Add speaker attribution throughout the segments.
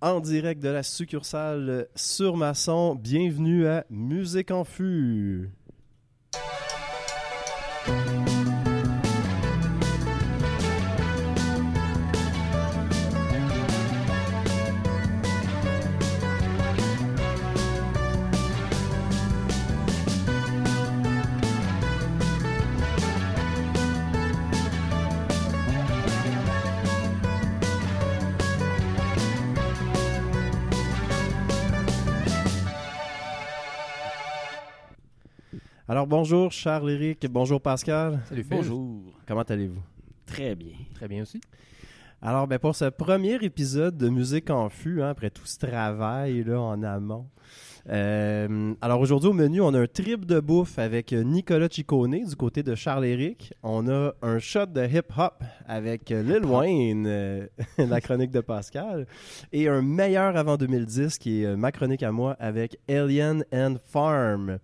Speaker 1: en direct de la succursale sur Masson. Bienvenue à Musique en Fût. Alors bonjour Charles-Éric, bonjour Pascal.
Speaker 2: Salut Phil.
Speaker 3: Bonjour.
Speaker 1: Comment allez-vous?
Speaker 3: Très bien.
Speaker 2: Très bien aussi.
Speaker 1: Alors ben, pour ce premier épisode de Musique en Fût, hein, après tout ce travail là, en amont, euh, alors aujourd'hui au menu, on a un trip de bouffe avec Nicolas Ciccone du côté de Charles-Éric. On a un shot de hip-hop avec Lil Wayne, euh, la chronique de Pascal. Et un meilleur avant 2010 qui est ma chronique à moi avec Alien and Farm.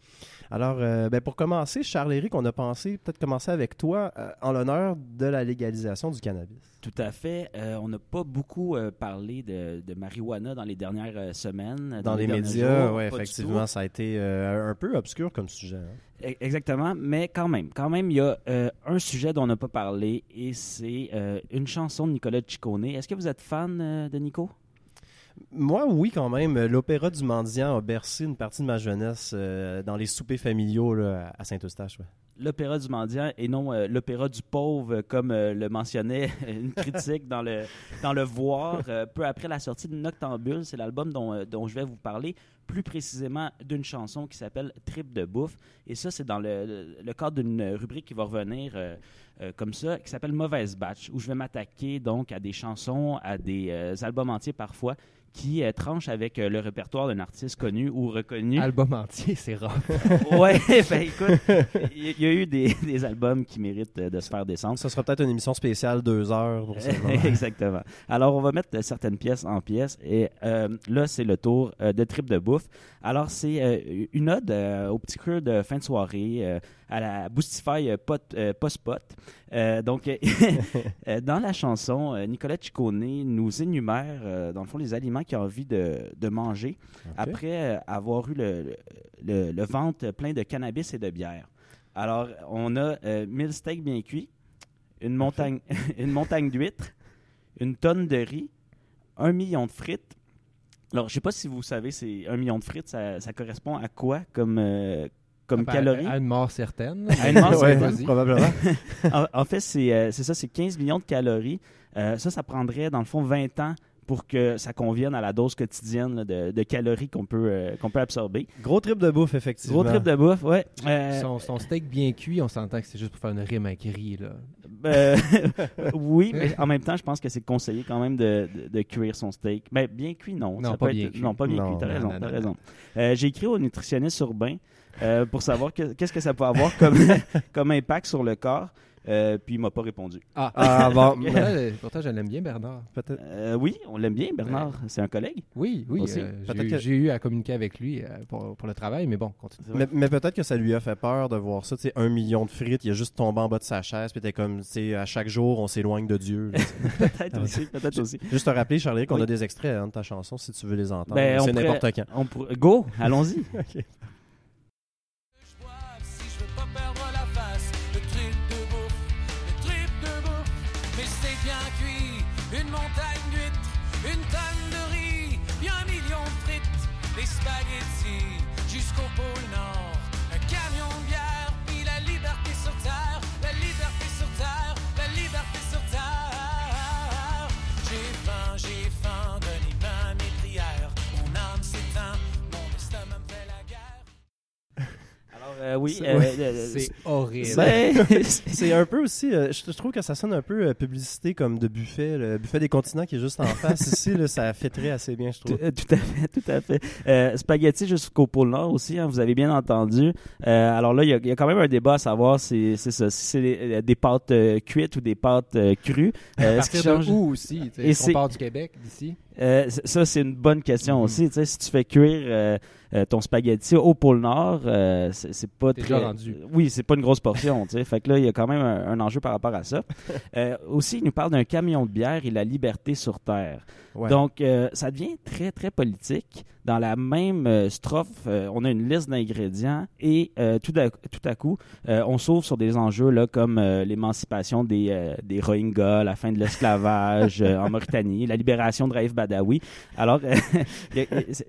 Speaker 1: Alors, euh, ben, pour commencer, Charles-Éric, on a pensé peut-être commencer avec toi euh, en l'honneur de la légalisation du cannabis.
Speaker 3: Tout à fait. Euh, on n'a pas beaucoup parlé de, de marijuana dans les dernières semaines.
Speaker 1: Dans, les, médias,
Speaker 3: du
Speaker 1: effectivement, ça a été un peu obscur comme sujet. hein.
Speaker 3: E- Exactement. Mais quand même, quand même, il y a un sujet dont on n'a pas parlé et c'est une chanson de Nicolas Ciccone. Est-ce que vous êtes fan de Nico?
Speaker 1: Moi, oui, quand même. L'opéra du mendiant a bercé une partie de ma jeunesse euh, dans les soupers familiaux à Saint-Eustache.
Speaker 3: L'opéra du mendiant et non euh, l'opéra du pauvre, comme euh, le mentionnait une critique dans le, dans le Voir, peu après la sortie de Noctambule. C'est l'album dont, dont je vais vous parler, plus précisément d'une chanson qui s'appelle Trip de bouffe. Et ça, c'est dans le, le- cadre d'une rubrique qui va revenir comme ça, qui s'appelle Mauvaise Batch, où je vais m'attaquer donc à des chansons, à des albums entiers parfois, qui euh, tranchent avec euh, le répertoire d'un artiste connu ou reconnu.
Speaker 2: Album entier, c'est rare.
Speaker 3: Ouais, ben écoute, il y, a eu des, des albums qui méritent euh, de se faire descendre.
Speaker 1: Ça sera peut-être une émission spéciale deux heures pour.
Speaker 3: Exactement. Alors, on va mettre certaines pièces en pièces. Et euh, là, c'est le tour euh, de Trip de bouffe. Alors, c'est euh, une ode euh, au petit creux de fin de soirée, euh, à la Boostify euh, euh, Post-Pot. Euh, donc, dans la chanson, Nicolas Ciccone nous énumère, dans le fond, les aliments qu'il a envie de, de manger après avoir eu le, le, le ventre plein de cannabis et de bière. Alors, on a euh, 1000 steaks bien cuits, une montagne, une montagne d'huîtres, une tonne de riz, un million de frites. Alors, je sais pas si vous savez, c'est un million de frites, ça, ça correspond à quoi comme, euh, comme
Speaker 2: Ben,
Speaker 3: calories?
Speaker 2: À une mort certaine.
Speaker 3: À une mort
Speaker 1: Ouais,
Speaker 3: certaine.
Speaker 1: probablement.
Speaker 3: en, en fait, c'est euh, ça, c'est 15 millions de calories. Euh, ça, ça prendrait, dans le fond, 20 ans pour que ça convienne à la dose quotidienne là, de, de calories qu'on peut, euh, qu'on peut absorber.
Speaker 1: Gros trip de bouffe, effectivement.
Speaker 3: Gros trip de bouffe, ouais. Euh,
Speaker 2: Son, son steak bien cuit, on s'entend que c'est juste pour faire une rime avec riz. Là.
Speaker 3: Euh, oui, mais en même temps, je pense que c'est conseillé quand même de, de, de cuire son steak. Ben, bien cuit, non.
Speaker 2: Non,
Speaker 3: Ça
Speaker 2: pas
Speaker 3: peut
Speaker 2: bien
Speaker 3: être-
Speaker 2: cuit.
Speaker 3: Non, pas bien
Speaker 1: Non,
Speaker 3: cuit. T'as raison, t'as raison. Euh, J'ai écrit au nutritionniste urbain euh, pour savoir que- qu'est-ce que ça peut avoir comme, comme impact sur le corps. Euh, puis il m'a pas répondu.
Speaker 2: Ah,
Speaker 1: Ah bon,
Speaker 2: pourtant, pourtant, je l'aime bien, Bernard.
Speaker 3: Euh, oui, on l'aime bien, Bernard. C'est un collègue.
Speaker 2: Oui, oui. Euh,
Speaker 1: Peut-être
Speaker 2: j'ai eu-
Speaker 1: que-
Speaker 2: j'ai eu à communiquer avec lui euh, pour, pour le travail, mais bon, continue.
Speaker 1: Mais, mais peut-être que ça lui a fait peur de voir ça, tu sais, un million de frites, il a juste tombé en bas de sa chaise, puis t'es comme, tu sais, à chaque jour, on s'éloigne de Dieu.
Speaker 3: peut-être
Speaker 1: Ah,
Speaker 3: aussi, peut-être aussi.
Speaker 1: juste te rappeler, Charlie, qu'on
Speaker 3: Oui.
Speaker 1: a des extraits hein, de ta chanson, si tu veux les entendre.
Speaker 3: Ben,
Speaker 1: C'est n'importe quand.
Speaker 3: On pour- Go, allons-y. euh, oui.
Speaker 1: C'est-
Speaker 3: euh, euh,
Speaker 2: horrible.
Speaker 3: ben,
Speaker 1: C'est un peu aussi, euh, je, je trouve que ça sonne un peu publicité comme de buffet, le buffet des continents qui est juste en face ici, là, ça fêterait assez bien, je trouve.
Speaker 3: tout à fait, tout à fait. Euh, spaghetti jusqu'au pôle Nord aussi, hein, vous avez bien entendu. Euh, alors là, il y, a- il y a quand même un débat à savoir si c'est ça, si c'est des, des pâtes euh, cuites ou des pâtes euh, crues.
Speaker 2: à
Speaker 3: Euh,
Speaker 2: partir
Speaker 3: change-
Speaker 2: de où aussi?
Speaker 3: Et
Speaker 2: on
Speaker 3: c'est-
Speaker 2: part du Québec, d'ici?
Speaker 3: Euh, ça, c'est une bonne question
Speaker 2: Mhm.
Speaker 3: aussi. Tu sais, si tu fais cuire euh, ton spaghetti au pôle Nord, euh, c'est pas très...
Speaker 2: déjà rendu.
Speaker 3: Oui, c'est pas une grosse portion. tu sais. Fait que là, il y a quand même un, un enjeu par rapport à ça. Euh, aussi, il nous parle d'un camion de bière et la liberté sur Terre.
Speaker 1: Ouais.
Speaker 3: Donc, euh, ça devient très, très politique. Dans la même euh, strophe, euh, on a une liste d'ingrédients et tout, à, tout à coup, on s'ouvre sur des enjeux là, comme l'émancipation des, des Rohingyas, la fin de l'esclavage en Mauritanie, la libération de Raif Badawi. Alors,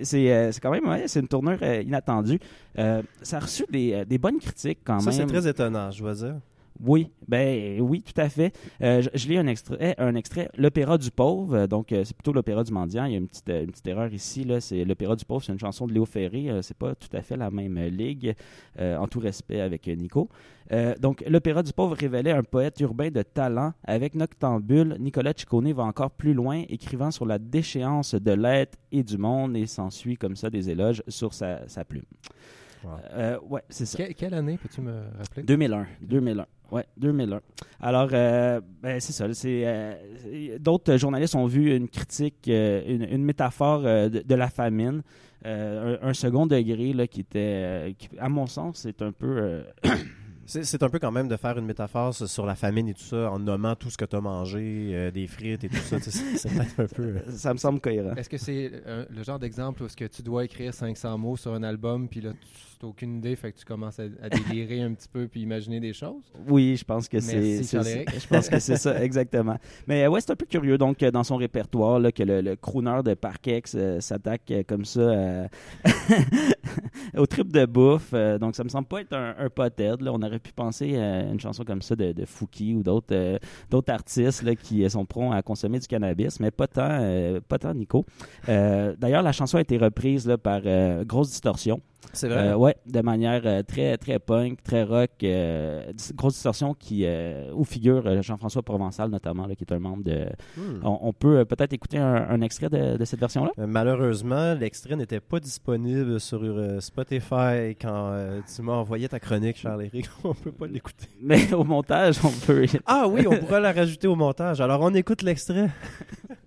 Speaker 3: c'est quand même ouais, c'est une tournure inattendue. Ça a reçu des, des bonnes critiques quand
Speaker 1: Ça, c'est
Speaker 3: même.
Speaker 1: très étonnant, je dois dire.
Speaker 3: Oui, ben oui, tout à fait. Euh, je, je lis un extrait, un extrait, l'opéra du pauvre. euh, donc euh, c'est plutôt l'opéra du mendiant. Il y a une petite, une petite erreur ici là. C'est l'opéra du pauvre. C'est une chanson de Léo Ferré. c'est pas tout à fait la même ligue. euh, en tout respect avec Nico. Euh, donc l'opéra du pauvre révélait un poète urbain de talent. Avec Noctambule, Nicolas Ciccone va encore plus loin, écrivant sur la déchéance de l'être et du monde et s'ensuit comme ça des éloges sur sa, sa plume.
Speaker 1: Wow.
Speaker 3: Euh, ouais, c'est ça.
Speaker 2: Que- quelle année, peux-tu me rappeler?
Speaker 3: 2001. 2001. Ouais, 2001. Alors, euh, ben, c'est ça. Euh, d'autres journalistes ont vu une critique, euh, une, une métaphore euh, de, de la famine, euh, un, un second degré là, qui était, euh, qui, à mon sens, c'est un peu. euh,
Speaker 1: C'est un peu quand même de faire une métaphore sur la famine et tout ça en nommant tout ce que tu as mangé, euh, des frites et tout ça. C'est un peu.
Speaker 3: ça me semble cohérent.
Speaker 2: Est-ce que c'est euh, le genre d'exemple où est-ce que tu dois écrire 500 mots sur un album, puis là, tu aucune idée, fait que tu commences à, à délirer un petit peu, puis imaginer des choses?
Speaker 3: Oui, je pense que c'est. Je pense que c'est ça, exactement. Mais euh, ouais, c'est un peu curieux. Donc, euh, dans son répertoire, là, que le, le crooner de Parkex euh, s'attaque euh, comme ça euh, au trip de bouffe. Donc, ça me semble pas être un, un pothead. Là. On aurait pu penser à une chanson comme ça de, de Fouki ou d'autres d'autres artistes là, qui sont prompts à consommer du cannabis, mais pas tant, pas tant Nico. D'ailleurs, la chanson a été reprise là, par Grosse Distorsion.
Speaker 1: C'est
Speaker 3: Euh, ouais, de manière euh, très très punk, très rock, euh, grosse distorsion qui euh, où figure euh, Jean-François Provençal notamment, là, qui est un membre de.
Speaker 1: Hmm.
Speaker 3: On, on peut euh, peut-être écouter un, un extrait de, de cette version-là?
Speaker 1: Euh, Malheureusement, l'extrait n'était pas disponible sur euh, Spotify quand euh, tu m'as envoyé ta chronique, Charles-Éric. on peut pas l'écouter.
Speaker 3: Mais au montage, on peut.
Speaker 1: Ah oui, on pourra la rajouter au montage. Alors, on écoute l'extrait.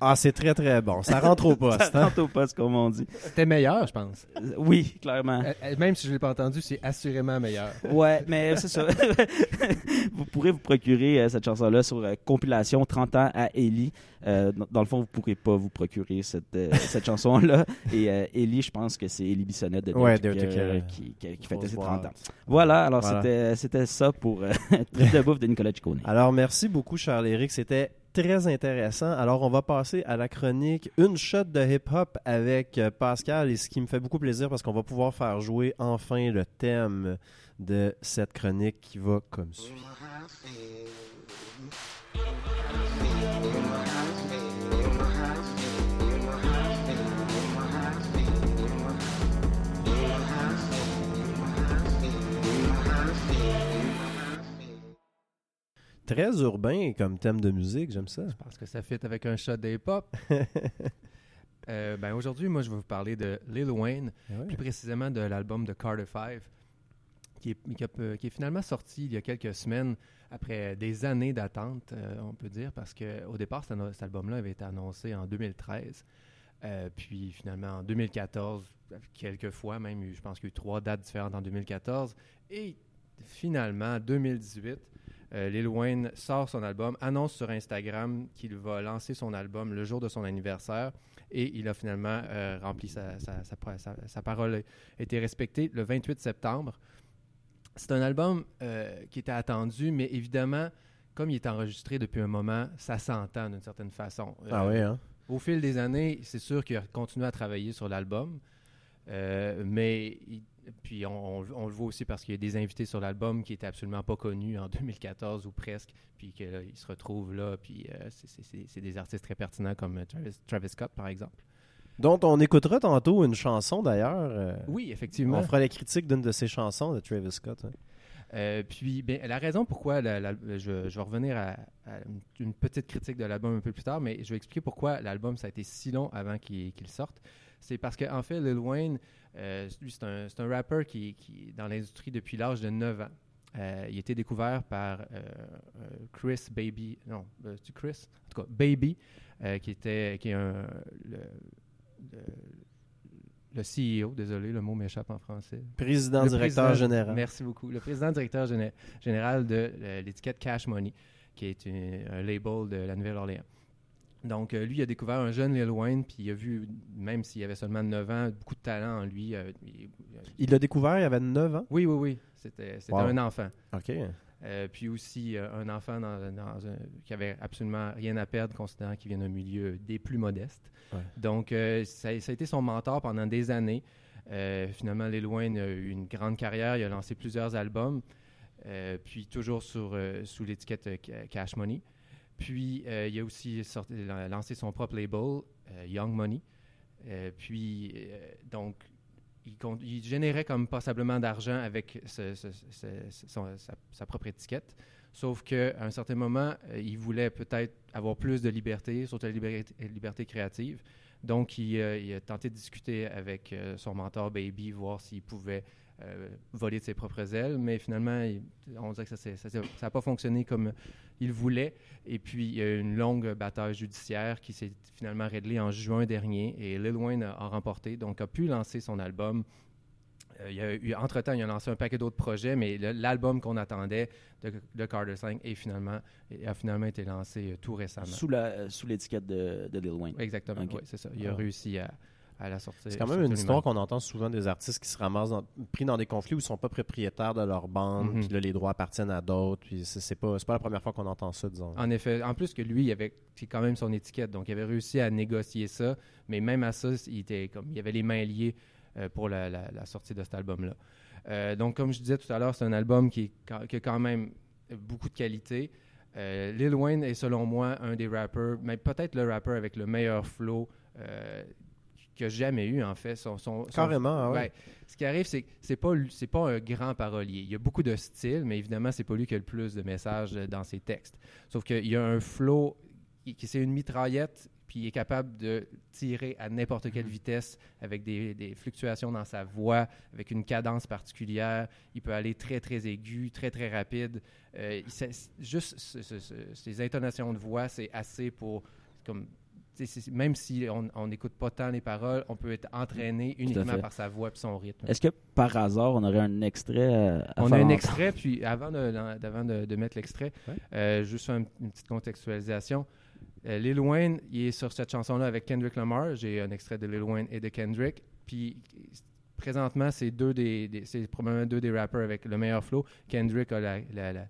Speaker 1: Ah, c'est très très bon. Ça rentre au poste.
Speaker 3: Ça
Speaker 1: hein?
Speaker 3: rentre au poste, comme on dit.
Speaker 2: C'était meilleur, je pense.
Speaker 3: Euh, Oui, clairement.
Speaker 2: Euh, euh, Même si je ne l'ai pas entendu, c'est assurément meilleur.
Speaker 3: Ouais, mais c'est ça. vous pourrez vous procurer euh, cette chanson-là sur euh, compilation 30 ans à Ellie. Euh, dans, le fond, vous ne pourrez pas vous procurer cette, euh, cette chanson-là. Et euh, Ellie, je pense que c'est Ellie Bissonnette de
Speaker 1: Ouais,
Speaker 3: Dirty
Speaker 1: Dirty
Speaker 3: Care,
Speaker 1: Care.
Speaker 3: qui, qui, qui fêtait ses 30 ans. Voilà, alors
Speaker 1: Voilà.
Speaker 3: c'était c'était ça pour euh, Trip de bouffe de Nicolas Ciccone.
Speaker 1: Alors, merci beaucoup, Charles-Éric. C'était très intéressant. Alors, on va passer à la chronique Une shot de hip-hop avec euh, Pascal. Et ce qui me fait beaucoup plaisir parce qu'on va pouvoir faire jouer enfin le thème de cette chronique qui va comme suit. Très urbain comme thème de musique, j'aime ça.
Speaker 2: Je pense que ça fit avec un shot d'hip-hop. Euh, ben Aujourd'hui, moi, je vais vous parler de Lil Wayne,
Speaker 1: Ouais.
Speaker 2: plus précisément de l'album de Carter 5, qui est, qui, a- qui est finalement sorti il y a quelques semaines, après des années d'attente, euh, on peut dire, parce qu'au départ, cet album-là avait été annoncé en 2013. Euh, puis finalement, en 2014, quelques fois même, je pense qu'il y a eu trois dates différentes en 2014. Et finalement, 2018, euh, Lil Wayne sort son album, annonce sur Instagram qu'il va lancer son album le jour de son anniversaire. Et il a finalement euh, rempli sa, sa- sa parole, a été respectée le 28 septembre. C'est un album euh, qui était attendu, mais évidemment, comme il est enregistré depuis un moment, ça s'entend d'une certaine façon.
Speaker 1: Ah
Speaker 2: Euh,
Speaker 1: oui, hein?
Speaker 2: au fil des années, c'est sûr qu'il a continué à travailler sur l'album. Mais il- puis on, on- on le voit aussi parce qu'il y a des invités sur l'album qui étaient absolument pas connus en 2014 ou presque, puis qu'ils se retrouvent là, puis euh, c'est- des artistes très pertinents comme Travis, Travis Scott par exemple.
Speaker 1: Dont on écoutera tantôt une chanson d'ailleurs. euh,
Speaker 2: Oui, effectivement.
Speaker 1: on fera la critique d'une de ses chansons de Travis Scott. hein.
Speaker 2: Euh, puis, ben, la raison pourquoi la- la- je, je vais revenir à, à une, petite critique de l'album un peu plus tard, mais je vais expliquer pourquoi l'album ça a été si long avant qu'il qu'il sorte. C'est parce qu'en fait, Lil Wayne, euh, lui, c'est un, un rappeur qui, qui est dans l'industrie depuis l'âge de 9 ans. Euh, il a été découvert par euh, euh, Chris Baby, non, c'est Chris, en tout cas Baby, qui était qui est un, le, le- le CEO, désolé, le mot m'échappe en français.
Speaker 1: Président,
Speaker 2: Le
Speaker 1: directeur
Speaker 2: président-
Speaker 1: général.
Speaker 2: Merci beaucoup. Le président directeur géné- général de l'étiquette Cash Money, qui est une- un label de la Nouvelle-Orléans. Donc, euh, lui, il a découvert un jeune Lil Wayne, puis il a vu, même s'il avait seulement 9 ans, beaucoup de talent en lui. euh, il-
Speaker 1: Il l'a découvert, il avait 9 ans?
Speaker 2: oui, oui, oui. C'était
Speaker 1: Wow.
Speaker 2: un enfant.
Speaker 1: OK.
Speaker 2: Euh, puis aussi euh, un enfant dans, dans un- qui avait absolument rien à perdre, considérant qu'il vient d'un milieu des plus modestes.
Speaker 1: Ouais.
Speaker 2: Donc, euh, ça, ça a été son mentor pendant des années. Euh, finalement, Lil Wayne a eu une grande carrière. Il a lancé plusieurs albums, euh, puis toujours sur, euh, sous l'étiquette euh, Ca- Cash Money. Puis, euh, il a aussi lancé son propre label, euh, Young Money. Euh, puis, donc, il, générait comme passablement d'argent avec sa, propre étiquette. Sauf qu'à un certain moment, il voulait peut-être avoir plus de liberté, surtout la liberté, créative. Donc, il, il a tenté de discuter avec son mentor Baby, voir s'il pouvait voler de ses propres ailes. Mais finalement, il- on dirait que ça n'a pas fonctionné comme il voulait. Et puis, il y a eu une longue bataille judiciaire qui s'est finalement réglée en juin dernier. Et Lil Wayne a, a remporté, donc a pu lancer son album. Euh, entre-temps, il a lancé un paquet d'autres projets, mais l'album qu'on attendait de, de Carter 5 est finalement, a finalement été lancé euh, tout récemment.
Speaker 3: Sous l'étiquette de, de Lil Wayne.
Speaker 2: Exactement, oui, c'est ça. Il a
Speaker 1: Ah.
Speaker 2: réussi à, à la sortir.
Speaker 1: C'est quand même une histoire qu'on entend souvent des artistes qui se ramassent dans- pris dans des conflits où ils sont pas propriétaires de leur bande,
Speaker 2: Mhm.
Speaker 1: puis là les droits appartiennent à d'autres, puis c'est pas pas la première fois qu'on entend ça disons.
Speaker 2: En effet, en plus que lui, il avait c'est quand même son étiquette, donc il avait réussi à négocier ça, mais même à ça, il était comme il avait les mains liées euh, pour la, la- la sortie de cet album-là. Euh, donc, comme je disais tout à l'heure, c'est un album qui, est qui a quand même beaucoup de qualité. Euh, Lil Wayne est selon moi un des rappeurs, mais peut-être le rappeur avec le meilleur flow euh, que j'ai jamais eu en fait. Son, son- son-
Speaker 1: Carrément, ah ouais.
Speaker 2: Ouais. Ce qui arrive, c'est que c'est pas c'est pas un grand parolier. Il y a beaucoup de style, mais évidemment, c'est pas lui qui a le plus de messages euh, dans ses textes. Sauf qu'il y a un flow qui c'est une mitraillette, puis il est capable de tirer à n'importe quelle vitesse avec des, des fluctuations dans sa voix, avec une cadence particulière. Il peut aller très très aigu, très très rapide. Euh, il juste ce- ce- ce- ces intonations de voix, c'est assez pour comme même si on n'écoute pas tant les paroles, on peut être entraîné uniquement par sa voix et son rythme.
Speaker 3: Est-ce que par hasard, on aurait un extrait euh, à
Speaker 2: On
Speaker 3: faire
Speaker 2: a un
Speaker 3: entendre?
Speaker 2: extrait, puis avant de, d'avant de, de mettre l'extrait,
Speaker 1: Ouais.
Speaker 2: euh, juste faire une, une petite contextualisation. Euh, Lil Wayne, il est sur cette chanson-là avec Kendrick Lamar. J'ai un extrait de Lil Wayne et de Kendrick. Puis présentement, c'est deux des, des- c'est probablement deux des rappeurs avec le meilleur flow. Kendrick a la- la- la- a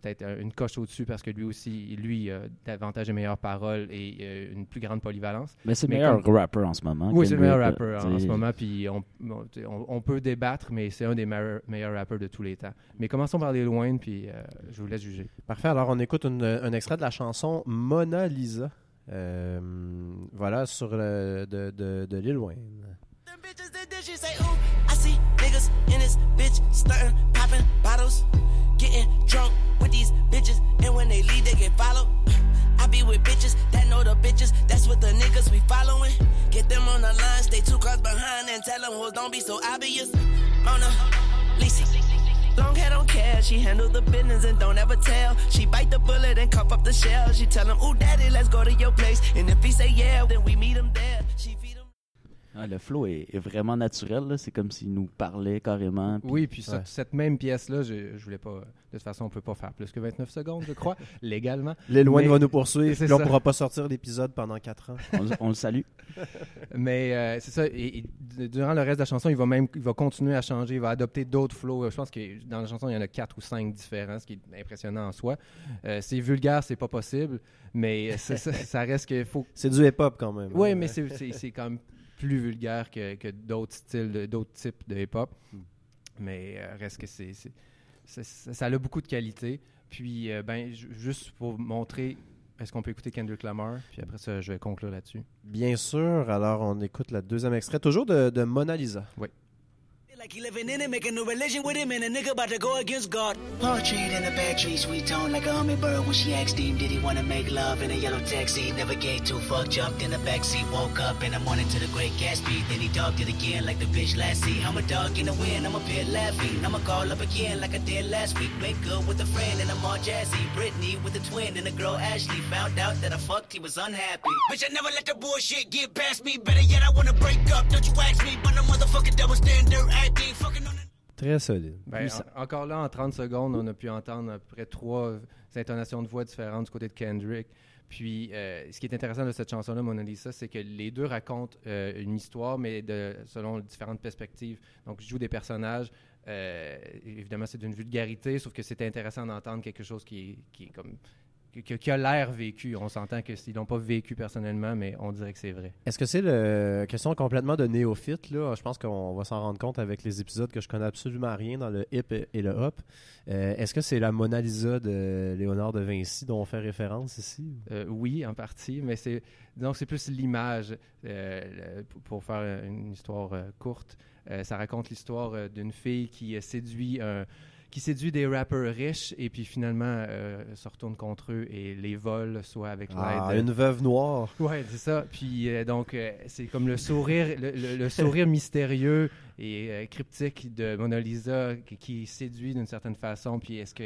Speaker 2: peut-être un- une coche au-dessus parce que lui aussi, lui, a davantage de meilleures paroles et euh, une plus grande polyvalence.
Speaker 3: Mais c'est le meilleur
Speaker 2: comme-
Speaker 3: rapper en ce moment.
Speaker 2: Oui, c'est le meilleur rappeur
Speaker 3: euh,
Speaker 2: en, ce moment, puis on, peut débattre, mais c'est un des meilleurs, meilleurs rappeurs de tous les temps. Mais commençons par les loin, puis euh, je vous laisse juger.
Speaker 1: Parfait, alors on écoute une- un extrait de la chanson Mona Lisa. Euh, voilà, sur le, de, de, de Lil Wayne.
Speaker 4: The line, stay two cars behind, and tell them hoes don't be so obvious. Oh, Mona Lisa. Long hair don't care, she handle the business and don't ever tell. She bite the bullet and cough up the shell. She tell him, ooh, daddy, let's go to your place. And if he say yeah, then we meet him there. She.
Speaker 3: Ah, le flow est, est vraiment naturel. là. C'est comme s'il nous parlait carrément. puis-
Speaker 2: Oui, puis ça- cette même pièce-là, je, je voulais pas. De toute façon, on peut pas faire plus que 29 secondes, je crois, légalement.
Speaker 1: Lil Wayne
Speaker 2: Mais-
Speaker 1: va nous poursuivre,
Speaker 2: c'est
Speaker 1: puis là, on pourra pas sortir d'épisode pendant 4 ans.
Speaker 3: on, le- on le salue.
Speaker 2: Mais euh, c'est ça. Et, durant le reste de la chanson, il va même il va continuer à changer. Il va adopter d'autres flows. Je pense que dans la chanson, il y en a quatre ou cinq différents, ce qui est impressionnant en soi. Euh, c'est vulgaire, c'est pas possible, mais ça, ça- ça reste qu'il faut.
Speaker 1: C'est du hip-hop quand même.
Speaker 2: Oui,
Speaker 1: hein.
Speaker 2: mais c'est- c'est c'est quand même plus vulgaire que, que d'autres styles, d'autres types de hip-hop.
Speaker 1: Hmm.
Speaker 2: Mais euh, reste que c'est ça, a beaucoup de qualité. Puis, euh, ben, ju- juste pour montrer, est-ce qu'on peut écouter Kendrick Lamar? Puis après ça, je vais conclure là-dessus.
Speaker 1: Bien sûr, alors on écoute le deuxième extrait, toujours de, de Mona Lisa.
Speaker 4: like like he living in it, making a religion with him, and a nigga about to go against God.
Speaker 5: Portrait in a bad tree, sweet tone like a hummingbird. When she asked him, did he wanna make love in a yellow taxi? Never gave two fuck, jumped in the backseat, woke up in the morning to the great Gatsby. Then he dogged it again like the bitch last see. I'm a dog in the wind, I'm a pit laughing. I'ma call up again like I did last week. Make good with a friend and I'm all jazzy. Brittany with a twin and a girl Ashley. Found out that I fucked, he was unhappy. Bitch, I never let the bullshit get past me. Better yet, I wanna break up. Don't you ask me, but no motherfucking double standard acting.
Speaker 1: Très solide.
Speaker 2: Ben, en- encore là, en 30 secondes, on a pu entendre à peu près trois intonations de voix différentes du côté de Kendrick. Puis, euh, ce qui est intéressant de cette chanson-là, Mona Lisa, c'est que les deux racontent euh, une histoire, mais de, selon différentes perspectives. Donc, je joue des personnages. euh, évidemment, c'est d'une vulgarité, sauf que c'est intéressant d'entendre quelque chose qui qui est comme qui, qui a l'air vécu. On s'entend que s'ils l'ont pas vécu personnellement, mais on dirait que c'est vrai.
Speaker 1: Est-ce que c'est le question complètement de néophyte là? Je pense qu'on va s'en rendre compte avec les épisodes que je connais absolument rien dans le hip et- le hop. Euh, Est-ce que c'est la Mona Lisa de Léonard de Vinci dont on fait référence ici
Speaker 2: Euh, oui, en partie, mais c'est donc c'est plus l'image euh, pour- faire une histoire courte. ça raconte l'histoire d'une fille qui séduit un qui séduit des rappeurs riches et puis finalement euh, se retourne contre eux et les vole soit avec
Speaker 1: Ah,
Speaker 2: l'aide
Speaker 1: une veuve noire.
Speaker 2: Ouais, c'est ça. Puis euh, donc, euh, c'est comme le sourire, le, le- le sourire mystérieux et cryptique de Mona Lisa qui, qui séduit d'une certaine façon. Puis est-ce que,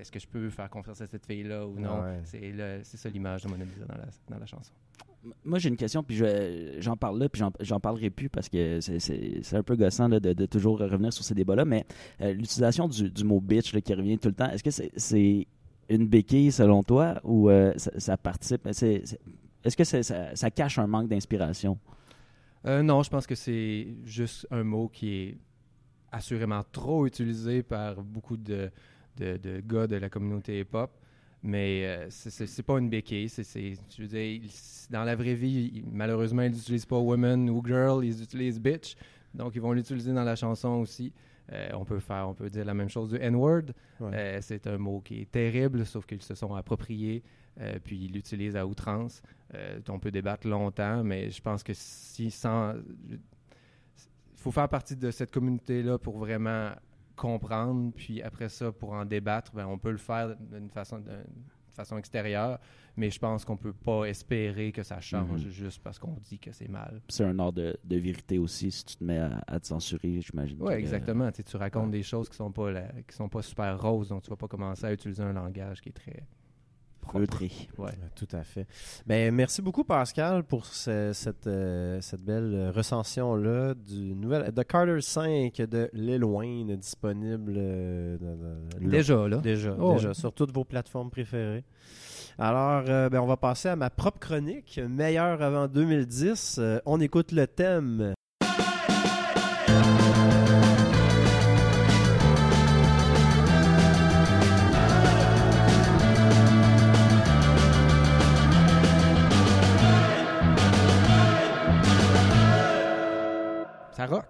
Speaker 2: est-ce que je peux faire confiance à cette fille-là ou non?
Speaker 1: Ouais.
Speaker 2: C'est, le- c'est ça l'image de Mona Lisa dans la, dans la chanson.
Speaker 3: Moi, j'ai une question, puis je- j'en parle là, puis j'en- parlerai plus parce que c'est- un peu gossant là, de, de toujours revenir sur ces débats-là, mais euh, l'utilisation du, du mot bitch qui revient tout le temps, est-ce que c'est une béquille selon toi ou euh, ça, ça participe Est-ce que ça, ça cache un manque d'inspiration?
Speaker 2: Euh, non, je pense que c'est juste un mot qui est assurément trop utilisé par beaucoup de, de gars de la communauté hip-hop. Mais euh, c'est- pas une béquille. je veux dire, ils- dans la vraie vie, ils- malheureusement, ils n'utilisent pas woman ou girl, ils utilisent bitch. Donc, ils vont l'utiliser dans la chanson aussi. Euh, on peut faire, on peut dire la même chose du N-word.
Speaker 1: Ouais.
Speaker 2: Euh, c'est un mot qui est terrible, sauf qu'ils se sont appropriés, euh, puis ils l'utilisent à outrance. On peut débattre longtemps, mais je pense que si sans. Il faut faire partie de cette communauté-là pour vraiment comprendre, puis après ça, pour en débattre, ben, on peut le faire d'une façon, d'une façon extérieure, mais je pense qu'on peut pas espérer que ça change
Speaker 3: Mhm.
Speaker 2: juste parce qu'on dit que c'est mal.
Speaker 3: C'est un ordre de, de vérité aussi si tu te mets à, à te censurer, j'imagine.
Speaker 2: Oui,
Speaker 3: que-
Speaker 2: exactement. Tu racontes des choses qui sont pas la- qui sont pas super roses, donc tu vas pas commencer à utiliser un langage qui est très
Speaker 3: Feutré.
Speaker 2: Ouais.
Speaker 1: Tout à fait. Ben, merci beaucoup, Pascal, pour ce- cette, euh, cette belle euh, recension-là du nouvel The Carter 5 de L'Éloigne, disponible euh, dans- dans- là.
Speaker 2: Déjà, là.
Speaker 1: Déjà,
Speaker 2: Oh,
Speaker 1: déjà
Speaker 2: ouais.
Speaker 1: sur toutes vos plateformes préférées. Alors, euh, ben, on va passer à ma propre chronique, meilleure avant 2010. Euh, on écoute le thème.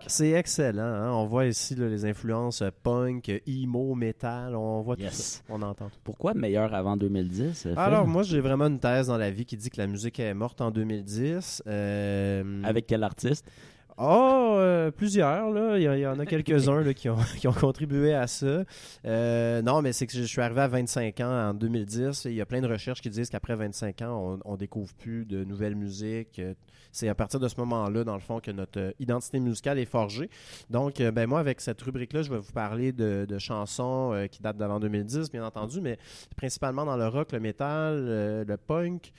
Speaker 1: C'est excellent. hein. On voit ici là, les influences euh, punk, euh, emo, metal. On voit tout ça. On entend tout.
Speaker 3: Pourquoi meilleur avant 2010? euh?
Speaker 1: Alors, moi, j'ai vraiment une thèse dans la vie qui dit que la musique est morte en 2010. Euh,
Speaker 3: Avec quel artiste?
Speaker 1: Oh, euh, plusieurs, là. Il y, en a quelques-uns qui, ont, qui ont contribué à ça. Euh, non, mais c'est que je suis arrivé à 25 ans en 2010. Il y a plein de recherches qui disent qu'après 25 ans, on, on découvre plus de nouvelles musiques. C'est à partir de ce moment-là, dans le fond, que notre euh, identité musicale est forgée. Donc, euh, ben moi, avec cette rubrique-là, je vais vous parler de, chansons euh, qui datent d'avant 2010, bien entendu, mais principalement dans le rock, le metal, le punk.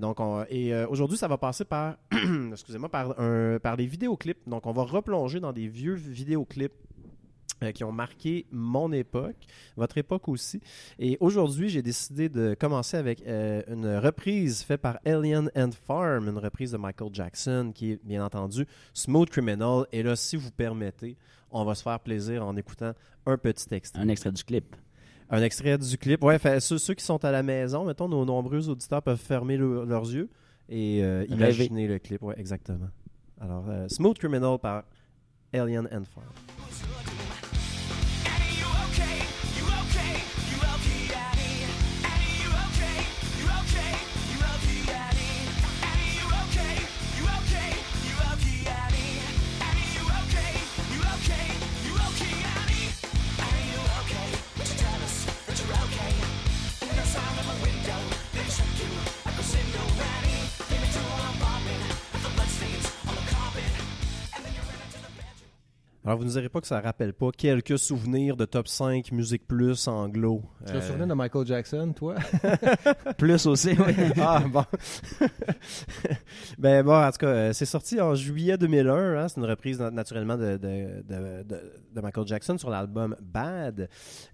Speaker 1: Donc, on- et aujourd'hui, ça va passer par, excusez-moi, par, un, par les vidéoclips. Donc, on va replonger dans des vieux vidéoclips euh, qui ont marqué mon époque, votre époque aussi. Et aujourd'hui, j'ai décidé de commencer avec euh, une reprise faite par Alien and Farm, une reprise de Michael Jackson, qui est bien entendu Smooth Criminal. Et là, si vous permettez, on va se faire plaisir en écoutant un petit extrait.
Speaker 3: Un extrait du clip.
Speaker 1: Un extrait du clip. Ouais, fait, ceux, ceux qui sont à la maison, mettons, nos nombreux auditeurs peuvent fermer le- leurs yeux et euh,
Speaker 3: Rêver.
Speaker 1: imaginer le clip. Ouais, exactement. Alors, Smooth Criminal par Alien and Farm. Alors, vous ne direz pas que ça rappelle pas quelques souvenirs de top 5 Musique Plus anglo.
Speaker 2: Tu te
Speaker 1: Euh,
Speaker 2: souviens de Michael Jackson, toi?
Speaker 3: Plus aussi, oui.
Speaker 1: Ah, bon. ben bon, en tout cas, euh, c'est sorti en juillet 2001. hein. C'est une reprise na- naturellement de, de, de- Michael Jackson sur l'album Bad.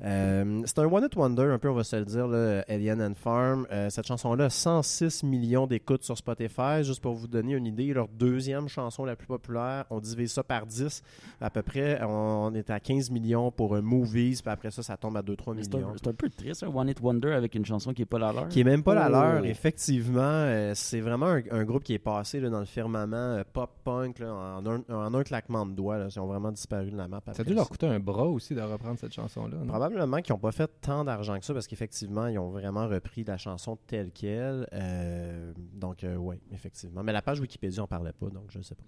Speaker 1: Euh, c'est un One Hit Wonder, un peu, on va se le dire, là, Alien and Farm. Euh, cette chanson-là, a 106 millions d'écoutes sur Spotify. Juste pour vous donner une idée, leur deuxième chanson la plus populaire, on divise ça par 10. À peu près, on, on est à 15 millions pour euh, Movies, puis après ça, ça tombe à 2-3
Speaker 3: C'est un,
Speaker 1: millions.
Speaker 3: c'est un peu triste, un One Hit Wonder avec une chanson qui est pas la leur.
Speaker 1: Qui est même pas la
Speaker 3: Oh.
Speaker 1: leur, effectivement. euh, c'est vraiment un, un groupe qui est passé là, dans le firmament euh, pop-punk là, en, un, en un claquement de doigts. Là, ils ont vraiment disparu de la map.
Speaker 2: Ça a dû leur coûter un bras aussi de reprendre cette chanson-là. non?
Speaker 1: Probablement qu'ils n'ont pas fait tant d'argent que ça parce qu'effectivement, ils ont vraiment repris la chanson telle qu'elle. Euh, donc, oui, effectivement. Mais la page Wikipédia en parlait pas, donc je ne sais pas.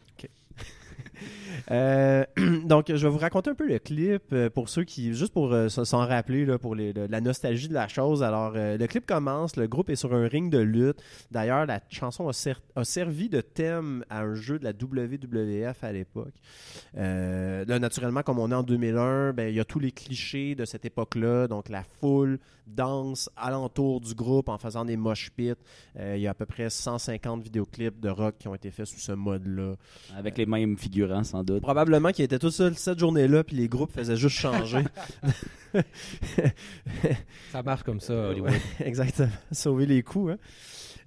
Speaker 1: Euh, donc, je vais vous raconter un peu le clip euh, pour ceux qui, juste pour euh, s'en rappeler, pour la nostalgie de la chose. Alors, le clip commence, le groupe est sur un ring de lutte. D'ailleurs, la chanson a, ser- a servi de thème à un jeu de la WWF à l'époque. Là, naturellement, comme on est en 2001, ben, il y a tous les clichés de cette époque-là. Donc, la foule danse alentour du groupe en faisant des mosh pits. Il y a à peu près 150 vidéoclips de rock qui ont été faits sous ce mode-là.
Speaker 3: Avec les mêmes figurants, sans doute.
Speaker 1: Probablement qu'ils étaient tous seuls cette journée-là, puis les groupes faisaient juste changer.
Speaker 2: Ça marche comme ça, Hollywood.
Speaker 1: Exactement. Sauver les coups. hein.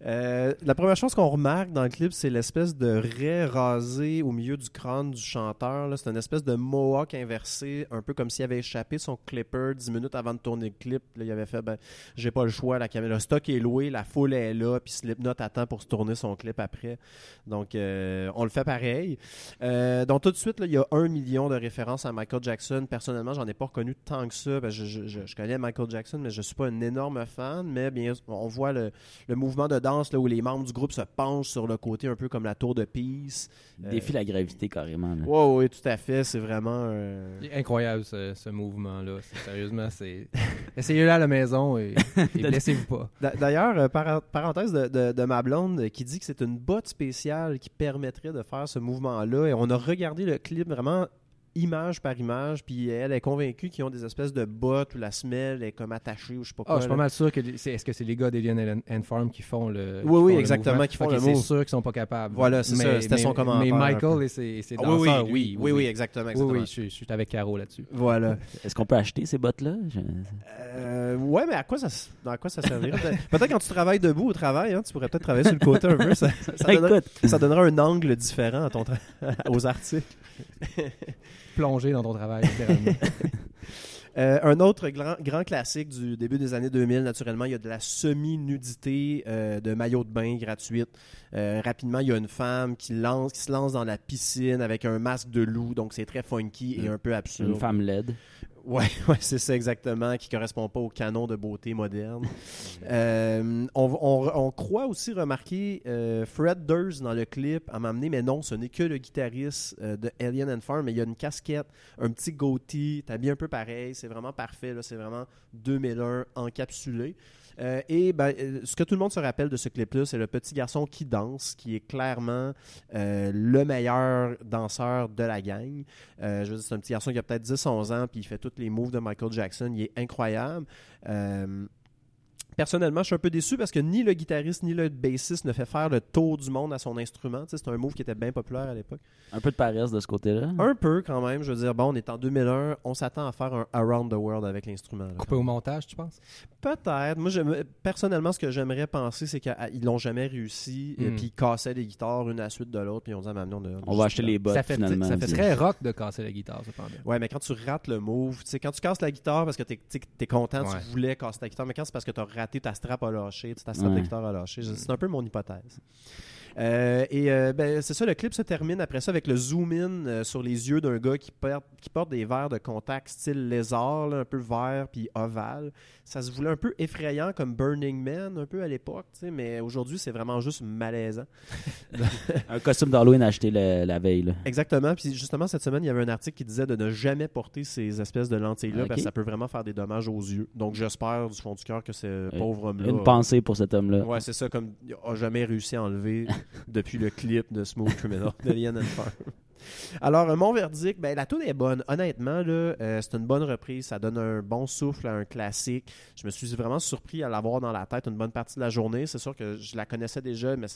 Speaker 1: Euh, la première chose qu'on remarque dans le clip, c'est l'espèce de raie rasé au milieu du crâne du chanteur. C'est une espèce de mohawk inversé, un peu comme s'il avait échappé son clipper 10 minutes avant de tourner le clip. Il avait fait ben, j'ai pas le choix, la caméra, le stock est loué, la foule est là, puis Slipknot attend pour se tourner son clip après. Donc, euh, on le fait pareil. Euh, donc, tout de suite, il y a un million de références à Michael Jackson. Personnellement, j'en ai pas reconnu tant que ça. je connais Michael Jackson, mais je suis pas un énorme fan. Mais bien, on voit le, le mouvement de danse là, où les membres du groupe se penchent sur le côté, un peu comme la tour de Peace. Euh,
Speaker 3: Défie la gravité, carrément.
Speaker 1: Oui, oui, tout à fait. C'est vraiment. euh,
Speaker 2: Incroyable ce, ce mouvement-là. Sérieusement, c'est. Essayez-le à la maison et, et blessez-vous pas.
Speaker 1: D'a- D'ailleurs, euh, par- parenthèse de, de- de ma blonde qui dit que c'est une botte spéciale qui permettrait de faire ce mouvement-là. Et on a regardé le clip vraiment image par image, puis elle est convaincue qu'ils ont des espèces de bottes où la semelle est comme attachée ou je sais pas
Speaker 2: Ah,
Speaker 1: quoi.
Speaker 2: je suis pas mal sûr que c'est est-ce que c'est les gars d'Alien and Farm qui font le
Speaker 1: Oui, oui, exactement, qui font le
Speaker 2: c'est sûr qu'ils sont pas capables.
Speaker 1: Voilà, c'est
Speaker 2: Mais-
Speaker 1: ça, c'était
Speaker 2: mais-
Speaker 1: son commentaire
Speaker 2: Mais Michael et ses, ses
Speaker 1: Ah oui,
Speaker 2: danseurs,
Speaker 1: oui,
Speaker 2: oui,
Speaker 1: oui, oui, exactement.
Speaker 2: Oui,
Speaker 1: exactement.
Speaker 2: oui, je, suis- je suis avec Caro là-dessus.
Speaker 1: Voilà.
Speaker 3: Est-ce qu'on peut acheter ces bottes-là? Je-
Speaker 1: Euh, ouais, mais à quoi ça, à quoi ça servirait? Peut- Peut-être quand tu travailles debout au travail, hein, tu pourrais peut-être travailler sur le côté un peu. Ça, ça, ça donnerait,
Speaker 3: Écoute,
Speaker 1: ça donnerait un angle différent à ton tra- aux articles.
Speaker 2: Plongé dans ton travail, littéralement.
Speaker 1: Euh, un autre grand, grand classique du début des années 2000, naturellement, il y a de la semi-nudité euh, de maillot de bain gratuite. Euh, rapidement, il y a une femme qui, lance, qui se lance dans la piscine avec un masque de loup, donc c'est très funky et
Speaker 3: Mm.
Speaker 1: un peu absurde.
Speaker 3: une femme laide.
Speaker 1: Ouais, ouais c'est ça exactement, qui correspond pas au canon de beauté moderne. Euh, on, on- on croit aussi remarquer euh, Fred Durst dans le clip à m'amener, mais non, ce n'est que le guitariste euh, de Alien and Farm, mais il y a une casquette, un petit goatee, t'habilles un peu pareil, c'est vraiment parfait, là, c'est vraiment 2001 encapsulé. Euh, et ben, euh, ce que tout le monde se rappelle de ce clip-là, c'est le petit garçon qui danse, qui est clairement euh, le meilleur danseur de la gang. Je veux dire, c'est un petit garçon qui a peut-être 10-11 ans, puis il fait tous les moves de Michael Jackson. Il est incroyable. Personnellement, je suis un peu déçu parce que ni le guitariste ni le bassiste ne fait faire le tour du monde à son instrument. Tu sais, c'est un move qui était bien populaire à l'époque.
Speaker 3: Un peu de paresse de ce côté-là.
Speaker 1: Un peu quand même. Je veux dire, bon, on est en 2001, on s'attend à faire un Around the World avec l'instrument.
Speaker 2: Coupé au montage, tu penses?
Speaker 1: Peut-être. Moi, personnellement, ce que j'aimerais penser, c'est qu'ils l'ont jamais réussi. Et
Speaker 2: Mm.
Speaker 1: puis ils cassaient les guitares une à la suite de l'autre. Puis on dit, ah, maintenant,
Speaker 3: On va acheter les bottes,
Speaker 2: ça fait,
Speaker 3: finalement.
Speaker 2: ça fait très rock de casser la guitare, cependant.
Speaker 1: Ouais, mais quand tu rates le move, tu sais, quand tu casses la guitare parce que t'es es content,
Speaker 2: Ouais.
Speaker 1: tu voulais casser ta guitare, mais quand c'est parce que t'as raté ta strap à lâcher, tu sais, ta strap de
Speaker 3: Ouais.
Speaker 1: guitare lâcher, je- c'est un peu mon hypothèse. Euh, et euh, ben, c'est ça, le clip se termine après ça avec le zoom-in euh, sur les yeux d'un gars qui, porte- qui porte des verres de contact style lézard, là, un peu vert puis ovale. Ça se voulait un peu effrayant comme Burning Man un peu à l'époque, mais aujourd'hui c'est vraiment juste malaisant.
Speaker 3: Un costume d'Halloween acheté le- la veille. là.
Speaker 1: Exactement. Puis justement, cette semaine, il y avait un article qui disait de ne jamais porter ces espèces de lentilles-là parce que ça peut vraiment faire des dommages aux yeux. Donc j'espère du fond du cœur que ce pauvre homme-là.
Speaker 3: Une pensée pour cet homme-là.
Speaker 1: Ouais, c'est ça, comme il a jamais réussi à enlever depuis le clip de Smooth Criminal de Lian Farm. Alors, euh, mon verdict, ben, la tune est bonne. Honnêtement, euh, c'est une bonne reprise. Ça donne un bon souffle à un classique. Je me suis vraiment surpris à l'avoir dans la tête une bonne partie de la journée. C'est sûr que je la connaissais déjà, mais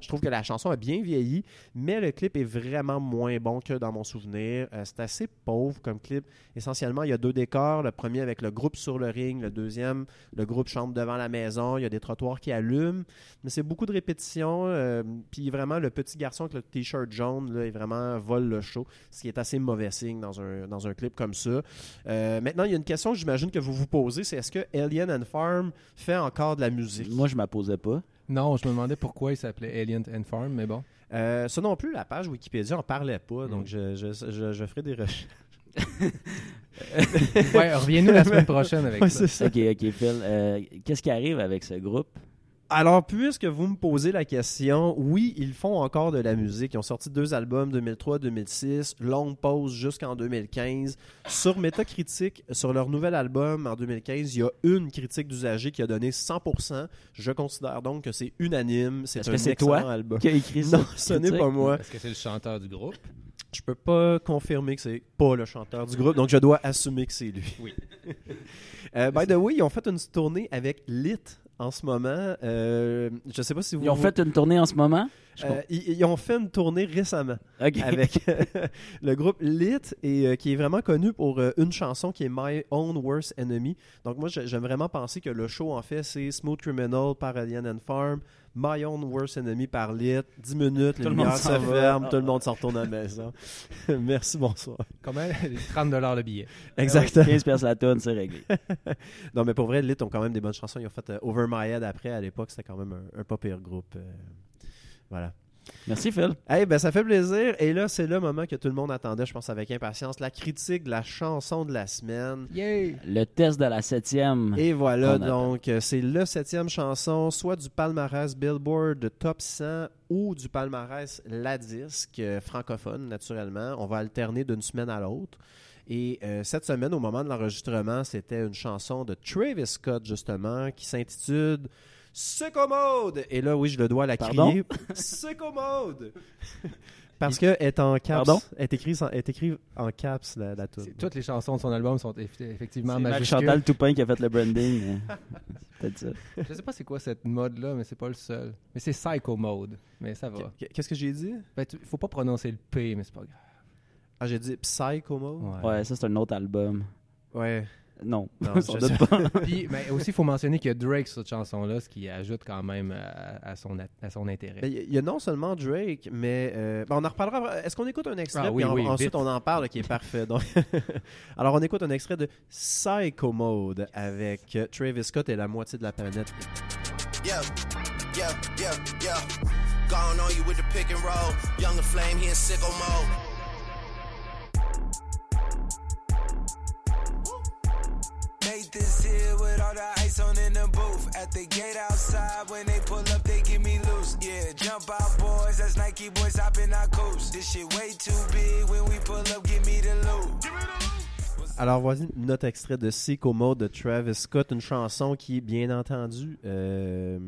Speaker 1: je trouve que la chanson a bien vieilli. Mais le clip est vraiment moins bon que dans mon souvenir. Euh, c'est assez pauvre comme clip. Essentiellement, il y a deux décors. Le premier avec le groupe sur le ring. Le deuxième, le groupe chante devant la maison. Il y a des trottoirs qui allument. Mais c'est beaucoup de répétitions. Puis vraiment, le petit garçon avec le t-shirt jaune, il vraiment vole le show. Ce qui est assez mauvais signe dans un, dans un clip comme ça. Euh, maintenant, il y a une question que j'imagine que vous vous posez c'est est-ce que Alien and Farm fait encore de la musique?
Speaker 3: Moi, je m'apposais pas.
Speaker 2: Non, je me demandais pourquoi il s'appelait Alien and Farm, mais bon.
Speaker 1: Euh, Ça non plus, la page Wikipédia en parlait pas.
Speaker 2: Mm.
Speaker 1: Donc, je, je, je, je ferai des recherches.
Speaker 2: Ouais, reviens-nous la semaine prochaine avec
Speaker 1: Ouais,
Speaker 2: ça.
Speaker 1: c'est ça.
Speaker 3: Ok, ok, Phil. euh, Qu'est-ce qui arrive avec ce groupe?
Speaker 1: Alors, puisque vous me posez la question, oui, ils font encore de la musique. Ils ont sorti deux albums, 2003-2006, longue pause jusqu'en 2015. Sur Metacritic, sur leur nouvel album en 2015, il y a une critique d'usager qui a donné 100%. Je considère donc que c'est unanime. C'est
Speaker 3: Est-ce
Speaker 1: un
Speaker 3: que c'est
Speaker 1: excellent
Speaker 3: toi
Speaker 1: album.
Speaker 3: qui a écrit ça
Speaker 1: Non, ce n'est pas moi.
Speaker 2: Est-ce que c'est le chanteur du groupe?
Speaker 1: Je peux pas confirmer que c'est pas le chanteur du groupe, donc je dois assumer que c'est lui.
Speaker 2: Oui.
Speaker 1: Euh, by the way, ils ont fait une tournée avec Lit en ce moment. Euh, je sais pas si vous.
Speaker 3: Ils ont fait une tournée en ce moment?
Speaker 1: Euh, ils, ils ont fait une tournée récemment avec le groupe Lit et euh, qui est vraiment connu pour euh, une chanson qui est My Own Worst Enemy. Donc moi j'ai- j'aime vraiment penser que le show en fait c'est Smooth Criminal par Alien and Farm, My Own Worst Enemy par Lit, 10 minutes,
Speaker 3: Tout
Speaker 1: les
Speaker 3: le monde
Speaker 1: lumières se ferment, tout le monde s'en retourne à la maison. Merci, bonsoir.
Speaker 2: Comment? 30 le billet.
Speaker 1: Exactement.
Speaker 3: 15 pièces la tonne, c'est réglé.
Speaker 1: Non, mais pour vrai, Lit ont quand même des bonnes chansons. Ils ont fait euh, Over My Head après. À l'époque, c'était quand même un, un pas pire groupe. Voilà.
Speaker 3: Merci, Phil.
Speaker 1: Hey, ben ça fait plaisir. Et là, c'est le moment que tout le monde attendait, je pense, avec impatience. La critique de la chanson de la semaine.
Speaker 2: Yay!
Speaker 3: Le test de la septième.
Speaker 1: Et voilà, donc, euh, c'est le septième chanson, soit du palmarès Billboard de Top 100 ou du palmarès La Disque, euh, francophone, naturellement. On va alterner d'une semaine à l'autre. Et euh, cette semaine, au moment de l'enregistrement, c'était une chanson de Travis Scott, justement, qui s'intitule Sicko Mode. Et là, oui, je le dois la
Speaker 3: Pardon?
Speaker 1: crier. Sicko Mode. Parce qu'elle est en caps.
Speaker 3: Pardon?
Speaker 1: Elle est écrite en, est écrite en caps, la, la tune.
Speaker 2: C'est- Toutes les chansons de son album sont eff- effectivement
Speaker 3: C'est
Speaker 2: majuscules.
Speaker 3: Marie-Chantal Toupin qui a fait le branding. c'est Peut-être ça.
Speaker 2: Je sais pas c'est quoi cette mode-là, mais c'est pas le seul. Mais c'est Psycho Mode. Mais ça va.
Speaker 1: Qu- Qu'est-ce que j'ai dit?
Speaker 2: Ben, tu- faut pas prononcer le P, mais c'est pas grave.
Speaker 1: Ah, j'ai dit Psycho Mode?
Speaker 3: Ouais, ça, c'est un autre album.
Speaker 1: Ouais.
Speaker 3: Non,
Speaker 1: Non,
Speaker 3: pas.
Speaker 2: Puis, mais aussi, il faut mentionner qu'il y a Drake sur cette chanson-là, ce qui ajoute quand même à, à son, à son intérêt.
Speaker 1: Ben, Il y a non seulement Drake, mais euh, ben, on en reparlera. Est-ce qu'on écoute un extrait
Speaker 2: Ah oui,
Speaker 1: puis en-
Speaker 2: oui,
Speaker 1: ensuite
Speaker 2: vite.
Speaker 1: on en parle? Qui est parfait. Donc, alors on écoute un extrait de Psycho Mode avec euh, Travis Scott et la moitié de la planète.
Speaker 6: Yeah, yeah, yeah, yeah. Gone on you with the pick and roll. Younger flame, he in sicko mode. This here with all the ice on in the booth. At the gate outside, when they pull up, they give me loose. Yeah, jump out, boys. That's Nike boys hopping our coast. This shit way too big. When we pull up, give me the loot.
Speaker 1: Alors voici notre extrait de Psycho Mode de Travis Scott, une chanson qui est bien entendu, euh,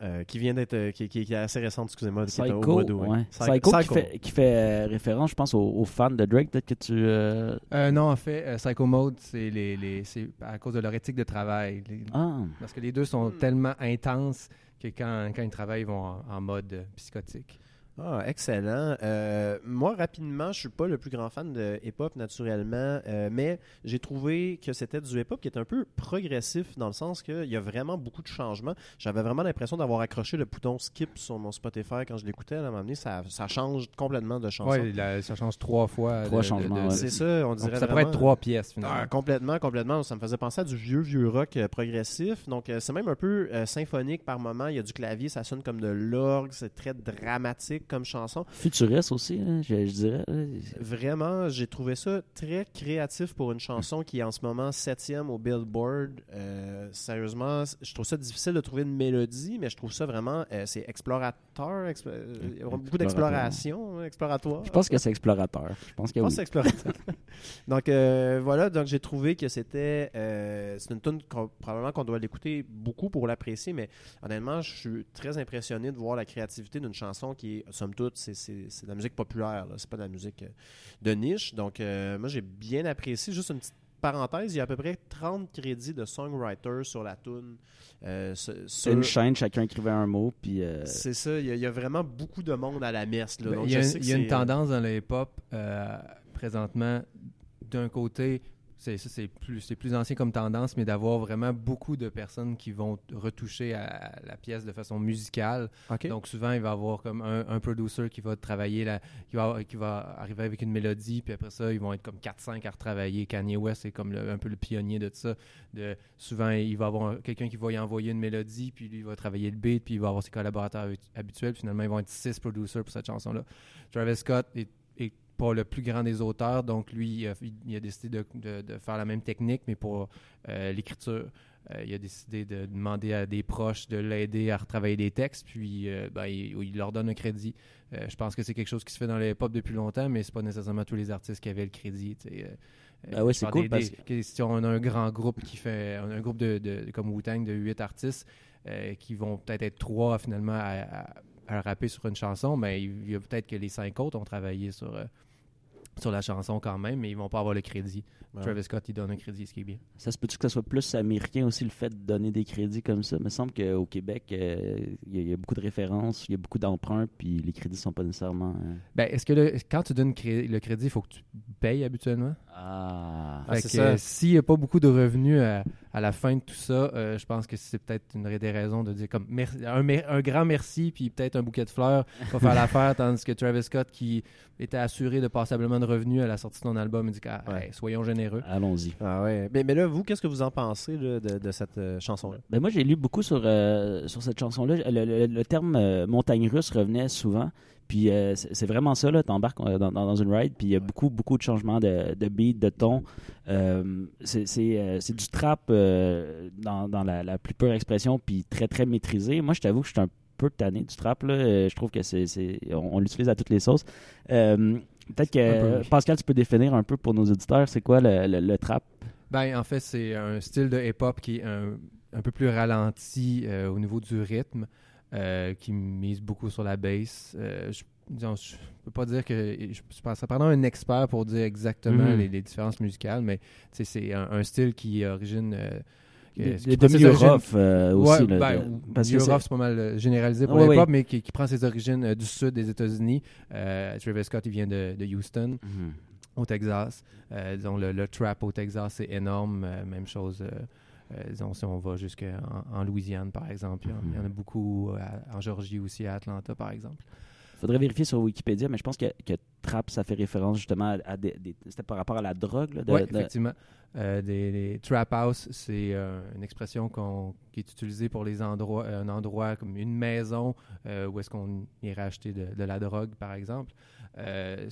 Speaker 1: euh, qui vient d'être, euh, qui, qui- qui est assez récente, excusez-moi, qui est au
Speaker 3: Psycho,
Speaker 1: mois d'août, ouais.
Speaker 3: ouais.
Speaker 1: Psy-
Speaker 3: Psycho,
Speaker 1: Psycho.
Speaker 3: Qui, fait, qui fait référence, je pense, aux, aux fans de Drake. Peut-être que tu. euh,
Speaker 2: Euh, non, en fait, euh, Psycho Mode, c'est les, les- c'est à cause de leur éthique de travail. Les-
Speaker 3: Ah,
Speaker 2: Parce que les deux sont tellement intenses que quand, quand ils travaillent, ils vont en, en mode psychotique.
Speaker 1: Ah, excellent. Euh, moi, rapidement, je suis pas le plus grand fan de hip-hop, naturellement, euh, mais j'ai trouvé que c'était du hip-hop qui est un peu progressif dans le sens qu'il y a vraiment beaucoup de changements. J'avais vraiment l'impression d'avoir accroché le bouton skip sur mon Spotify quand je l'écoutais. À un moment donné, ça, ça change complètement de chanson.
Speaker 2: La- ça change trois fois.
Speaker 3: Trois
Speaker 2: de-
Speaker 3: changements,
Speaker 2: de-
Speaker 3: ouais.
Speaker 1: C'est ça, on
Speaker 2: Donc,
Speaker 1: dirait
Speaker 2: ça pourrait être trois pièces, finalement.
Speaker 1: Ah, complètement, complètement. Ça me faisait penser à du vieux, vieux rock euh, progressif. Donc, euh, c'est même un peu euh, symphonique par moment. Il y a du clavier, ça sonne comme de l'orgue. C'est très dramatique comme chanson.
Speaker 3: futuriste aussi, hein, je, je dirais.
Speaker 1: Vraiment, j'ai trouvé ça très créatif pour une chanson qui est en ce moment septième au Billboard. Euh, sérieusement, je trouve ça difficile de trouver une mélodie, mais je trouve ça vraiment, euh, c'est explorateur, expl- euh, il y aura beaucoup d'exploration, hein, exploratoire.
Speaker 3: Je pense que c'est explorateur. Je pense que
Speaker 1: Je pense
Speaker 3: oui.
Speaker 1: que explorateur. donc euh, voilà, donc j'ai trouvé que c'était euh, c'est une tune qu'on- probablement qu'on doit l'écouter beaucoup pour l'apprécier, mais honnêtement, je suis très impressionné de voir la créativité d'une chanson qui est somme toute, c'est- c'est c'est de la musique populaire. là. C'est pas de la musique euh, de niche. Donc, euh, moi, j'ai bien apprécié. Juste une petite parenthèse, il y a à peu près 30 crédits de songwriter sur la tune. Euh, sur-
Speaker 3: une chaîne, chacun écrivait un mot, puis euh,
Speaker 1: C'est ça, il y, a, il y a vraiment beaucoup de monde à la messe. Là.
Speaker 2: Ben,
Speaker 1: Donc,
Speaker 2: il y a,
Speaker 1: je
Speaker 2: une-
Speaker 1: sais que
Speaker 2: il y a une
Speaker 1: c'est, euh,
Speaker 2: tendance dans le hip-hop euh, présentement, d'un côté, c'est plus, c'est plus ancien comme tendance, mais d'avoir vraiment beaucoup de personnes qui vont retoucher à, à la pièce de façon musicale. Donc souvent, il va y avoir comme un, un producer qui va travailler, la, qui, va, qui va arriver avec une mélodie, puis après ça, ils vont être comme 4-5 à retravailler. Kanye West est comme le- un peu le pionnier de ça. De, souvent, il va avoir un- quelqu'un qui va y envoyer une mélodie, puis lui, il va travailler le beat, puis il va avoir ses collaborateurs habi- habituels. Puis finalement, ils vont être 6 producers pour cette chanson-là. Travis Scott est pas le plus grand des auteurs, donc lui, il a, il a décidé de, de- de faire la même technique, mais pour euh, l'écriture. Euh, il a décidé de demander à des proches de l'aider à retravailler des textes, puis euh, ben, il, il leur donne un crédit. Je pense que c'est quelque chose qui se fait dans le hip-hop depuis longtemps, mais c'est pas nécessairement tous les artistes qui avaient le crédit.
Speaker 3: Ah ouais,
Speaker 2: je
Speaker 3: c'est cool
Speaker 2: des-
Speaker 3: parce
Speaker 2: que si on a un grand groupe qui fait un groupe de, de- comme Wu-Tang de huit artistes euh, qui vont peut-être être trois finalement à, à- à rapper sur une chanson, mais il y a peut-être que les cinq autres ont travaillé sur euh, sur la chanson quand même, mais ils vont pas avoir le crédit.
Speaker 1: Ouais.
Speaker 2: Travis Scott, il donne un crédit, ce qui est bien.
Speaker 3: ça se peut-tu que ça soit plus américain aussi, le fait de donner des crédits comme ça? Il me semble qu'au Québec, euh, il y, a- il y a beaucoup de références, il y a beaucoup d'emprunts, puis les crédits sont pas nécessairement... euh,
Speaker 2: Ben, est-ce que le- quand tu donnes cré- le crédit, il faut que tu payes habituellement?
Speaker 3: Ah...
Speaker 1: Ah, c'est
Speaker 2: que,
Speaker 1: ça.
Speaker 2: euh, S'il n'y a pas beaucoup de revenus à, à la fin de tout ça, euh, je pense que c'est peut-être une des raisons de dire comme merci- un, mer- un grand merci, puis peut-être un bouquet de fleurs va faire l'affaire, tandis que Travis Scott, qui était assuré de passablement de revenus à la sortie de son album, il dit ah,
Speaker 1: Ouais.
Speaker 2: hey, soyons généreux.
Speaker 3: Allons-y.
Speaker 1: Ah ouais. Mais, mais là, vous, qu'est-ce que vous en pensez là, de, de cette euh, chanson-là?
Speaker 3: Ben moi, j'ai lu beaucoup sur, euh, sur cette chanson-là. Le, le- le terme euh, montagne russe revenait souvent. Puis euh, c'est vraiment ça, là. T'embarques euh, dans, dans, dans une ride, puis il y a beaucoup, beaucoup de changements de, de beat, de ton. Euh, c'est euh, du trap euh, dans, dans la, la plus pure expression, puis très, très maîtrisé. Moi, je t'avoue que je suis un peu tanné du trap, là. Je trouve que c'est c'est- on, on l'utilise à toutes les sauces. Euh, Peut-être que,
Speaker 2: Un peu, oui.
Speaker 3: Pascal, tu peux définir un peu pour nos auditeurs, c'est quoi le, le- le trap?
Speaker 2: Ben, en fait, c'est un style de hip-hop qui est un, un peu plus ralenti euh, au niveau du rythme, euh, qui mise beaucoup sur la bass. Euh, je, je peux pas dire que... Je, je pense ça prendra un expert pour dire exactement
Speaker 3: Mhm.
Speaker 2: les, les différences musicales, mais c'est un, un style qui origine... euh, que-
Speaker 3: De,
Speaker 2: qui
Speaker 3: de,
Speaker 2: prend
Speaker 3: de
Speaker 2: ses
Speaker 3: milieu
Speaker 2: origines-
Speaker 3: rough, euh, aussi.
Speaker 2: Ouais,
Speaker 3: là,
Speaker 2: ben,
Speaker 3: parce que c'est-
Speaker 2: pas mal euh, généralisé pour
Speaker 3: Ouais,
Speaker 2: le hip-hop,
Speaker 3: ouais.
Speaker 2: mais qui, qui prend ses origines euh, du sud des États-Unis. Euh, Travis Scott, il vient de, de Houston
Speaker 3: Mhm.
Speaker 2: au Texas. Disons, le, le trap au Texas, c'est énorme. Même chose, disons, si on va jusqu'en en Louisiane, par exemple. Il y en- il y en, a beaucoup euh, à- en Géorgie aussi, à Atlanta, par exemple.
Speaker 3: faudrait vérifier sur Wikipédia, mais je pense que, que trap, ça fait référence justement à, à des, des- C'était par rapport à la drogue. Là, de-
Speaker 2: Oui,
Speaker 3: de-
Speaker 2: effectivement. Euh, des, des trap house, c'est euh, une expression qui est utilisée pour les endroits, un endroit comme une maison euh, où est-ce qu'on irait acheter de, de la drogue, par exemple. Euh,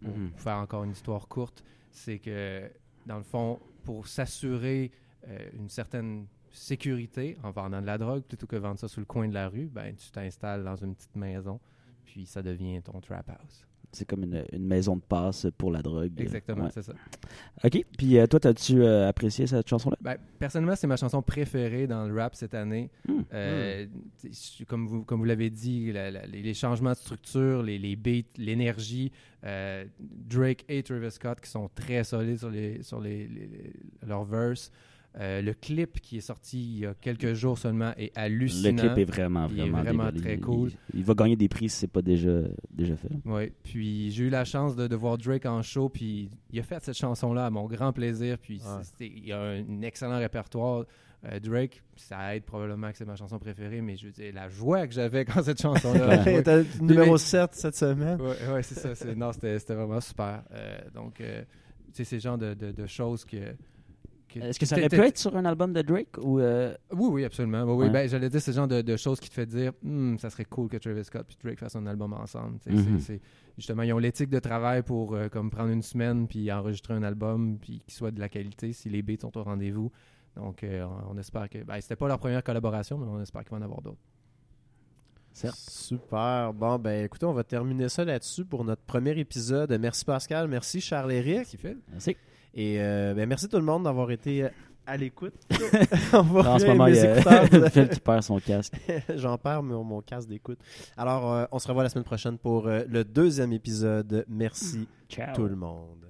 Speaker 2: pour
Speaker 3: Mhm.
Speaker 2: faire encore une histoire courte, c'est que dans le fond, pour s'assurer euh, une certaine sécurité en vendant de la drogue, plutôt que vendre ça sur le coin de la rue, ben tu t'installes dans une petite maison, puis ça devient ton trap house.
Speaker 3: C'est comme une, une maison de passe pour la drogue.
Speaker 2: Exactement,
Speaker 3: Ouais.
Speaker 2: c'est ça.
Speaker 3: OK. Puis euh, toi, as-tu euh, apprécié cette chanson-là?
Speaker 2: Ben, personnellement, c'est ma chanson préférée dans le rap cette année.
Speaker 3: Hmm.
Speaker 2: Euh, Comme vous, comme vous l'avez dit, la- la- les, changements de structure, les, les beats, l'énergie, Drake et Travis Scott qui sont très solides sur, les, sur les, les- les- leurs verses. Euh, le clip qui est sorti il y a quelques jours seulement est
Speaker 3: Le
Speaker 2: hallucinant.
Speaker 3: clip est vraiment,
Speaker 2: Il est
Speaker 3: vraiment,
Speaker 2: vraiment très
Speaker 3: Il-
Speaker 2: cool.
Speaker 3: Il, il va gagner des prix si c'est pas déjà, déjà fait.
Speaker 2: Oui, puis j'ai eu la chance de, de voir Drake en show, puis il a fait cette chanson-là à mon grand plaisir, puis
Speaker 1: Ouais.
Speaker 2: il a un excellent répertoire. Euh, Drake, ça aide probablement que c'est ma chanson préférée, mais je veux dire, la joie que j'avais quand cette chanson-là.
Speaker 1: le numéro
Speaker 2: mais-
Speaker 1: 7 cette semaine.
Speaker 2: Ouais, ouais, c'est ça. c'est- Non, c'était c'était vraiment super. Euh, donc, euh, tu sais, c'est le genre de, de- de choses que. Que-
Speaker 3: Est-ce que ça aurait pu être sur un album de Drake ou euh,
Speaker 2: Oui, oui, absolument. Oui, oui.
Speaker 3: Ouais.
Speaker 2: Ben, J'allais dire, c'est le genre de, de choses qui te fait dire, Hmm, ça serait cool que Travis Scott et Drake fassent un album ensemble. C'est-
Speaker 3: Mhm.
Speaker 2: c'est- justement, ils ont l'éthique de travail pour euh, comme prendre une semaine puis enregistrer un album puis qu'il soit de la qualité si les beats sont au rendez-vous. Donc, euh, on, espère que. Ben, c'était pas leur première collaboration, mais on espère qu'il va en avoir d'autres.
Speaker 1: Super. Bon, ben écoutez, on va terminer ça là-dessus pour notre premier épisode. Merci Pascal, merci Charles-Éric.
Speaker 2: Merci, Phil.
Speaker 3: Merci.
Speaker 1: Et euh, ben, merci tout le monde d'avoir été à l'écoute.
Speaker 3: En ce moment, il y a. Phil qui perd son casque.
Speaker 1: J'en perds mon, mon casque d'écoute. Alors, euh, on se revoit la semaine prochaine pour euh, le deuxième épisode. Merci
Speaker 3: Ciao.
Speaker 1: tout le monde.